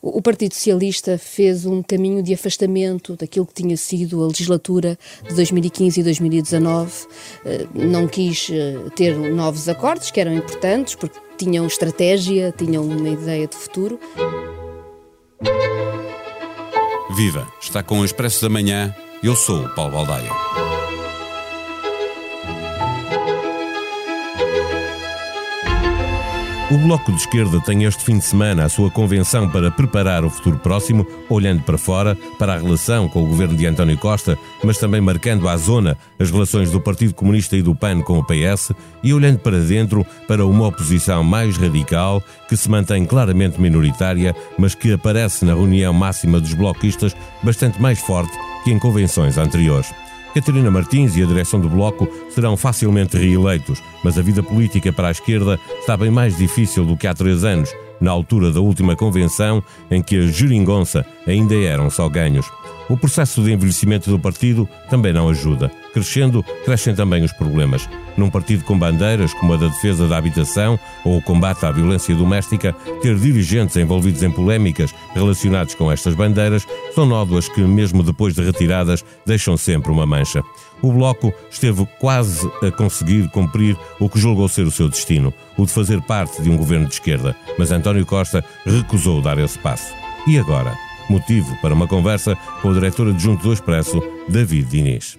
O Partido Socialista fez um caminho de afastamento daquilo que tinha sido a legislatura de 2015 e 2019. Eh, não quis eh, ter novos acordos, que eram importantes, porque tinham estratégia, tinham uma ideia de futuro. Viva! Está com o Expresso da Manhã. Eu sou o Paulo Baldaia. O Bloco de Esquerda tem este fim de semana a sua convenção para preparar o futuro próximo, olhando para fora, para a relação com o governo de António Costa, mas também marcando à zona as relações do Partido Comunista e do PAN com o PS, e olhando para dentro para uma oposição mais radical, que se mantém claramente minoritária, mas que aparece na reunião máxima dos bloquistas bastante mais forte que em convenções anteriores. Catarina Martins e a direção do Bloco serão facilmente reeleitos, mas a vida política para a esquerda está bem mais difícil do que há três anos, na altura da última convenção, em que a geringonça ainda eram só ganhos. O processo de envelhecimento do partido também não ajuda. Crescendo, crescem também os problemas. Num partido com bandeiras como a da defesa da habitação ou o combate à violência doméstica, ter dirigentes envolvidos em polémicas relacionadas com estas bandeiras são nódoas que, mesmo depois de retiradas, deixam sempre uma mancha. O Bloco esteve quase a conseguir cumprir o que julgou ser o seu destino, o de fazer parte de um governo de esquerda, mas António Costa recusou dar esse passo. E agora? Motivo para uma conversa com o diretor adjunto do Expresso, David Diniz.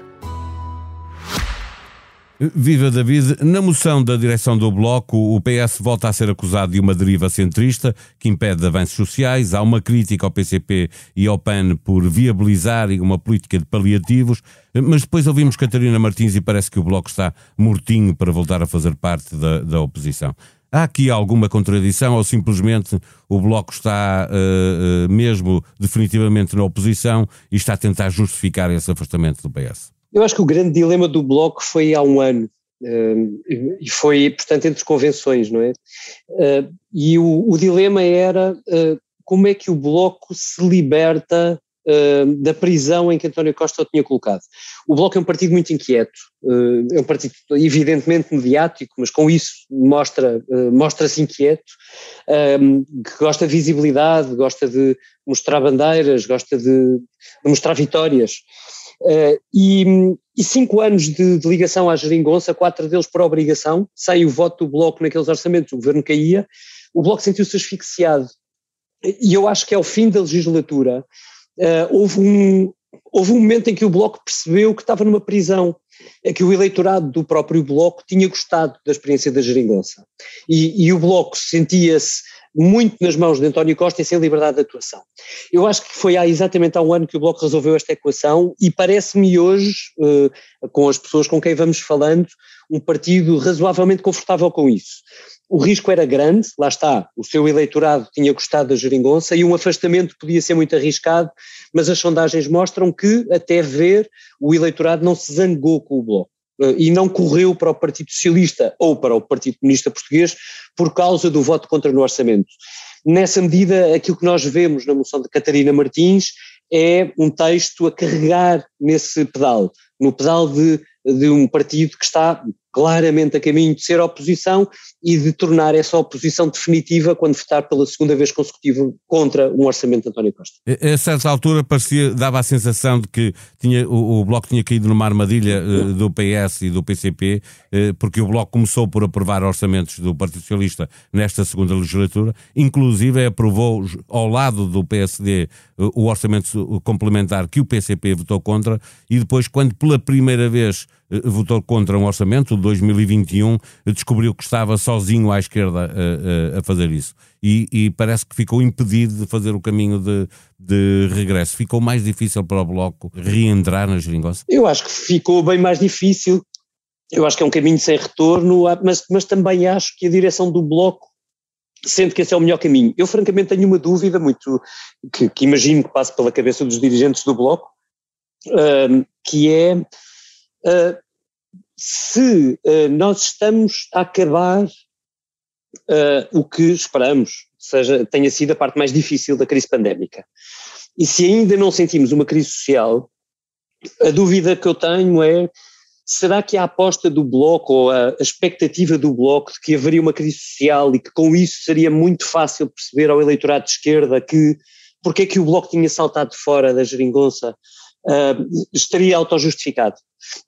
Viva David, na moção da direção do Bloco, o PS volta a ser acusado de uma deriva centrista que impede avanços sociais. Há uma crítica ao PCP e ao PAN por viabilizarem uma política de paliativos, mas depois ouvimos Catarina Martins e parece que o Bloco está mortinho para voltar a fazer parte da, da oposição. Há aqui alguma contradição ou simplesmente o Bloco está uh, uh, mesmo definitivamente na oposição e está a tentar justificar esse afastamento do PS? Eu acho que o grande dilema do Bloco foi há um ano, uh, e foi, portanto, entre convenções, não é? Uh, e o, o, dilema era uh, como é que o Bloco se liberta da prisão em que António Costa o tinha colocado. O Bloco é um partido muito inquieto, é um partido evidentemente mediático, mas com isso mostra, mostra-se inquieto, que gosta de visibilidade, gosta de mostrar bandeiras, gosta de, de mostrar vitórias. Uh, e, e, cinco anos de, de, ligação à geringonça, quatro deles por obrigação, sem o voto do Bloco naqueles orçamentos, o governo caía, o Bloco sentiu-se asfixiado. E eu acho que ao fim da legislatura uh, houve, um, houve um momento em que o Bloco percebeu que estava numa prisão, é que o eleitorado do próprio Bloco tinha gostado da experiência da geringonça. E, e o Bloco sentia-se muito nas mãos de António Costa e sem liberdade de atuação. Eu acho que foi há exatamente há um ano que o Bloco resolveu esta equação e parece-me hoje, uh, com as pessoas com quem vamos falando, um partido razoavelmente confortável com isso. O risco era grande, lá está, o seu eleitorado tinha gostado da geringonça e um afastamento podia ser muito arriscado, mas as sondagens mostram que, até ver, o eleitorado não se zangou com o Bloco e não correu para o Partido Socialista ou para o Partido Comunista Português por causa do voto contra no orçamento. Nessa medida, aquilo que nós vemos na moção de Catarina Martins é um texto a carregar nesse pedal, no pedal de, de um partido que está claramente a caminho de ser oposição e de tornar essa oposição definitiva quando votar pela segunda vez consecutiva contra um orçamento de António Costa. A certa altura parecia, dava a sensação de que tinha, o, o Bloco tinha caído numa armadilha uh, do PS e do PCP, uh, porque o Bloco começou por aprovar orçamentos do Partido Socialista nesta segunda legislatura, inclusive aprovou ao lado do PSD uh, eh, o orçamento complementar que o PCP votou contra, e depois, quando pela primeira vez votou contra um orçamento, 2021 descobriu que estava sozinho à esquerda a, a, a fazer isso. E, e, parece que ficou impedido de fazer o caminho de, de regresso. Ficou mais difícil para o Bloco reentrar na geringonça? Eu acho que ficou bem mais difícil. Eu acho que é um caminho sem retorno, mas, mas também acho que a direção do Bloco sente que esse é o melhor caminho. Eu francamente tenho uma dúvida muito, que, que imagino que passe pela cabeça dos dirigentes do Bloco, uh, que é uh, se uh, nós estamos a acabar uh, o que esperamos, seja, tenha sido a parte mais difícil da crise pandémica, e se ainda não sentimos uma crise social, a dúvida que eu tenho é será que a aposta do Bloco ou a, a, expectativa do Bloco de que haveria uma crise social e que com isso seria muito fácil perceber ao eleitorado de esquerda que porque é que o Bloco tinha saltado fora da geringonça uh, estaria autojustificado.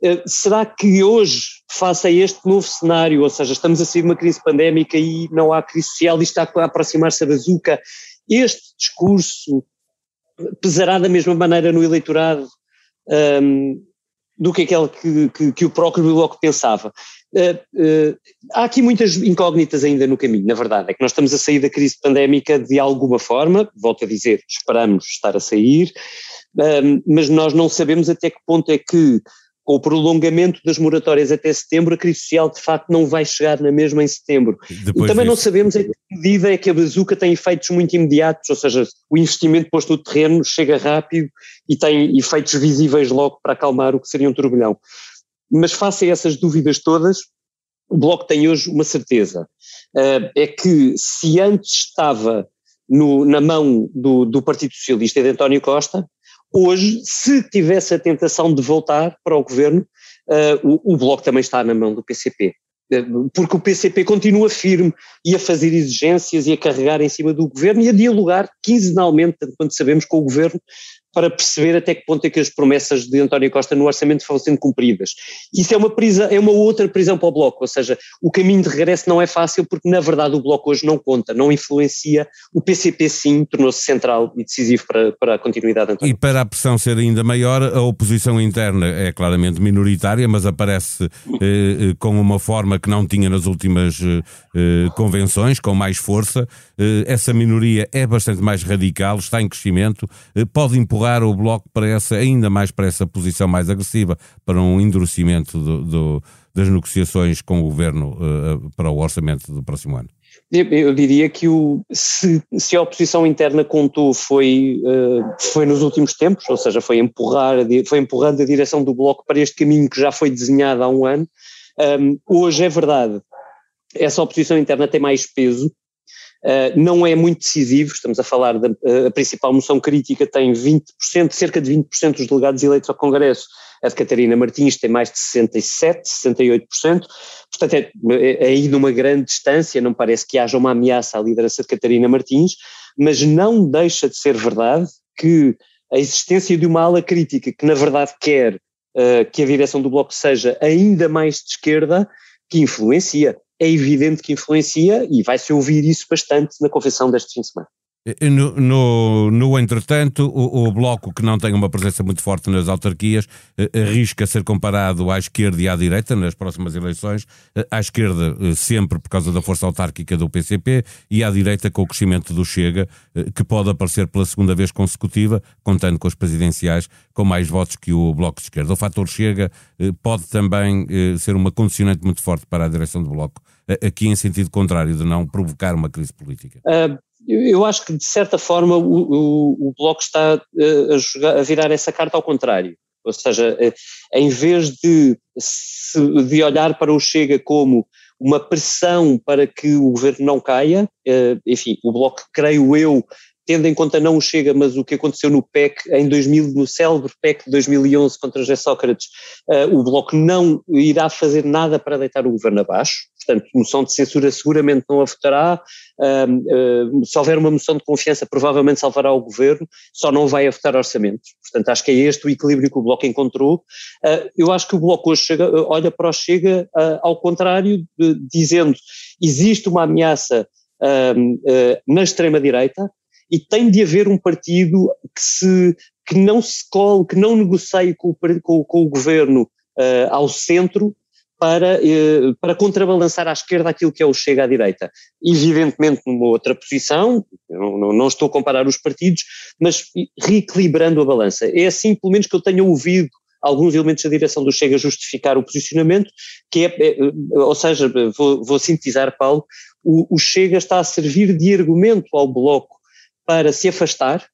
Uh, será que hoje, face a este novo cenário, ou seja, estamos a sair de uma crise pandémica e não há crise social e está a aproximar-se a bazuca, este discurso pesará da mesma maneira no eleitorado um, do que aquele que, que, que o próprio Bloco pensava. Uh, uh, há aqui muitas incógnitas ainda no caminho, na verdade, é que nós estamos a sair da crise pandémica de alguma forma, volto a dizer, esperamos estar a sair, mas nós não sabemos até que ponto é que, com o prolongamento das moratórias até setembro, a crise social de facto não vai chegar na mesma em setembro. Depois e também disso. não sabemos em que medida é que a bazuca tem efeitos muito imediatos, ou seja, o investimento posto no terreno chega rápido e tem efeitos visíveis logo para acalmar o que seria um turbilhão. Mas face a essas dúvidas todas, o Bloco tem hoje uma certeza, é que se antes estava no, na mão do, do Partido Socialista e de António Costa, Hoje, se tivesse a tentação de voltar para o governo, uh, o, o Bloco também está na mão do PCP eh, porque o PCP continua firme e a fazer exigências e a carregar em cima do governo e a dialogar quinzenalmente, quando sabemos, com o governo para perceber até que ponto é que as promessas de António Costa no orçamento foram sendo cumpridas. Isso é uma é uma outra prisão para o Bloco, ou seja, o caminho de regresso não é fácil porque na verdade o Bloco hoje não conta, não influencia, o PCP sim tornou-se central e decisivo para, para a continuidade de António. E para a pressão ser ainda maior, a oposição interna é claramente minoritária, mas aparece eh, eh com uma forma que não tinha nas últimas eh, eh convenções, com mais força, eh, essa minoria é bastante mais radical, está em crescimento, eh, pode empurrar empurrar o Bloco para essa, ainda mais para essa posição mais agressiva, para um endurecimento do, do, das negociações com o Governo uh, para o orçamento do próximo ano? Eu diria que o, se, se, a oposição interna contou foi, uh, foi nos últimos tempos, ou seja, foi, empurrar, foi empurrando a direção do Bloco para este caminho que já foi desenhado há um ano, um, hoje é verdade, essa oposição interna tem mais peso, Uh, não é muito decisivo, estamos a falar da uh, a principal moção crítica tem 20%, cerca de 20% dos delegados eleitos ao Congresso, a de Catarina Martins tem mais de 67%, 68%, portanto é, é, é aí numa grande distância, não parece que haja uma ameaça à liderança de Catarina Martins, mas não deixa de ser verdade que a existência de uma ala crítica que na verdade quer uh, que a direção do Bloco seja ainda mais de esquerda, que influencia é evidente que influencia e vai-se ouvir isso bastante na convenção deste fim de semana. No, no, no, entretanto, o, o, Bloco, que não tem uma presença muito forte nas autarquias, eh, arrisca ser comparado à esquerda e à direita nas próximas eleições. Eh, à esquerda, eh, sempre por causa da força autárquica do PCP, e à direita, com o crescimento do Chega, que pode aparecer pela segunda vez consecutiva, contando com as presidenciais, com mais votos que o Bloco de Esquerda. O fator Chega pode também ser uma condicionante muito forte para a direção do Bloco, aqui em sentido contrário, de não provocar uma crise política. Uh eu acho que, de certa forma, o, o, o Bloco está eh, a, jogar, a virar essa carta ao contrário. Ou seja, eh, em vez de, de olhar para o Chega como uma pressão para que o governo não caia, eh, enfim, o Bloco, creio eu, tendo em conta não o Chega, mas o que aconteceu no PEC em 2000, no célebre PEC de 2011 contra José Sócrates, o Bloco não irá fazer nada para deitar o governo abaixo, portanto, moção de censura seguramente não a votará, uh, uh, se houver uma moção de confiança provavelmente salvará o governo, só não vai a votar orçamentos, portanto acho que é este o equilíbrio que o Bloco encontrou, uh, eu acho que o Bloco hoje chega, olha para o Chega ao contrário, de, dizendo existe uma ameaça na extrema-direita e tem de haver um partido que, se, que não se cole, que não negocie com, com, com o governo ao centro, para, eh, para contrabalançar à esquerda aquilo que é o Chega à direita. Evidentemente numa outra posição, não, não, estou a comparar os partidos, mas reequilibrando a balança. É assim, pelo menos, que eu tenho ouvido alguns elementos da direção do Chega justificar o posicionamento, que é, é ou seja, vou, vou sintetizar, Paulo, o, o, Chega está a servir de argumento ao Bloco para se afastar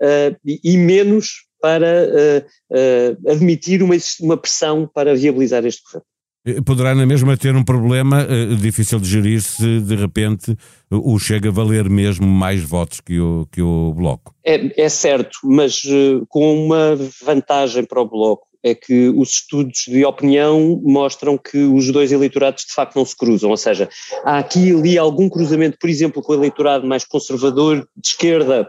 uh, e, menos para uh, admitir uma, uma pressão para viabilizar este governo. Poderá na mesma ter um problema uh, difícil de gerir se de repente o Chega a valer mesmo mais votos que o, que o Bloco. É, é certo, mas uh, com uma vantagem para o Bloco é que os estudos de opinião mostram que os dois eleitorados de facto não se cruzam, ou seja, há aqui e ali algum cruzamento, por exemplo, com o eleitorado mais conservador, de esquerda,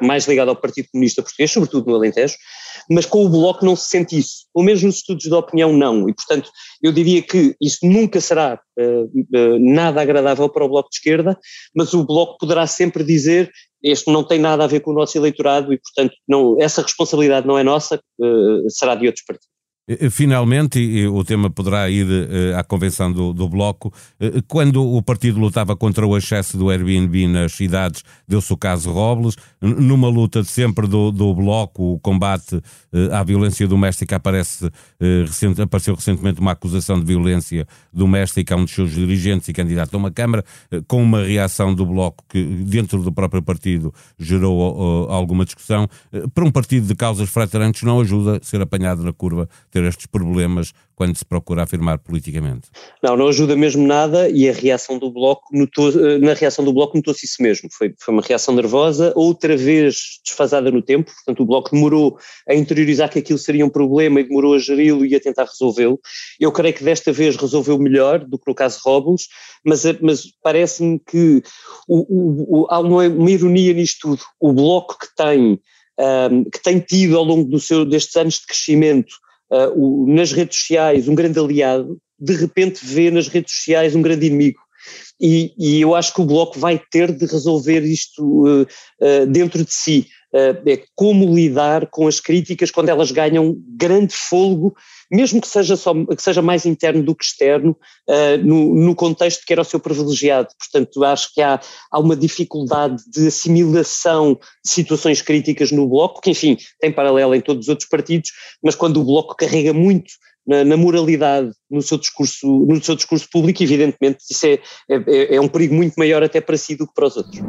mais ligado ao Partido Comunista Português, sobretudo no Alentejo, mas com o Bloco não se sente isso, ou mesmo nos estudos de opinião não, e portanto eu diria que isso nunca será uh, uh, nada agradável para o Bloco de Esquerda, mas o Bloco poderá sempre dizer este não tem nada a ver com o nosso eleitorado e, portanto, não, essa responsabilidade não é nossa, uh, será de outros partidos. Finalmente, e o tema poderá ir à convenção do, do, Bloco, quando o partido lutava contra o excesso do Airbnb nas cidades, deu-se o caso Robles, numa luta sempre do, do Bloco, o combate à violência doméstica, aparece, recente, apareceu recentemente uma acusação de violência doméstica a um dos seus dirigentes e candidato a uma Câmara, com uma reação do Bloco que, dentro do próprio partido, gerou alguma discussão. Para um partido de causas fraterantes não ajuda ser apanhado na curva ter estes problemas quando se procura afirmar politicamente. Não, não ajuda mesmo nada e a reação do Bloco notou, eh, na reação do Bloco notou-se isso mesmo, foi, foi uma reação nervosa, outra vez desfasada no tempo, portanto o Bloco demorou a interiorizar que aquilo seria um problema e demorou a geri-lo e a tentar resolvê-lo. Eu creio que desta vez resolveu melhor do que no caso Robles, mas, eh, mas parece-me que o, o, o, há uma, uma ironia nisto tudo. O Bloco que tem, um, ehm, que tem tido ao longo seu, destes anos de crescimento uh, o, nas redes sociais um grande aliado, de repente vê nas redes sociais um grande inimigo. E, e eu acho que o Bloco vai ter de resolver isto uh, uh, dentro de si. É como lidar com as críticas quando elas ganham grande fôlego mesmo que seja, só, que seja mais interno do que externo, uh, no, no, contexto que era o seu privilegiado. Portanto, acho que há, há uma dificuldade de assimilação de situações críticas no Bloco, que enfim, tem paralelo em todos os outros partidos, mas quando o Bloco carrega muito na, na, moralidade no seu discurso, no seu discurso público, evidentemente isso é, é, é um perigo muito maior até para si do que para os outros.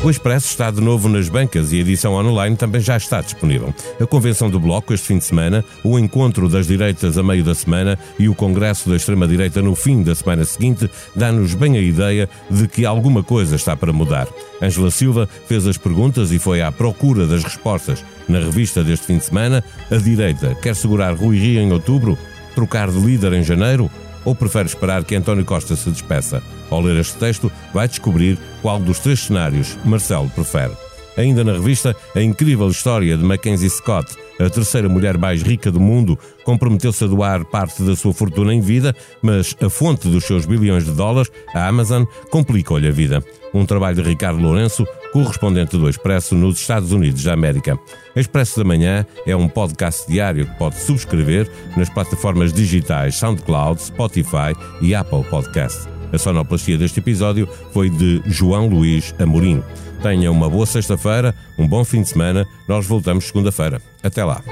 O Expresso está de novo nas bancas e a edição online também já está disponível. A convenção do Bloco este fim de semana, o encontro das direitas a meio da semana e o congresso da extrema-direita no fim da semana seguinte dá-nos bem a ideia de que alguma coisa está para mudar. Ângela Silva fez as perguntas e foi à procura das respostas. Na revista deste fim de semana, a direita quer segurar Rui Rio em outubro, trocar de líder em janeiro ou prefere esperar que António Costa se despeça? Ao ler este texto, vai descobrir qual dos três cenários Marcelo prefere. Ainda na revista, a incrível história de Mackenzie Scott, a terceira mulher mais rica do mundo, comprometeu-se a doar parte da sua fortuna em vida, mas a fonte dos seus bilhões de dólares, a Amazon, complicou-lhe a vida. Um trabalho de Ricardo Lourenço, correspondente do Expresso nos Estados Unidos da América. Expresso da Manhã é um podcast diário que pode subscrever nas plataformas digitais SoundCloud, Spotify e Apple Podcast. A sonoplastia deste episódio foi de João Luís Amorim. Tenha uma boa sexta-feira, um bom fim de semana. Nós voltamos segunda-feira. Até lá.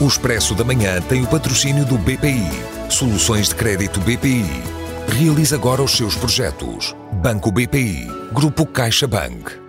O Expresso da Manhã tem o patrocínio do BPI. Soluções de crédito BPI. Realize agora os seus projetos. Banco BPI. Grupo CaixaBank.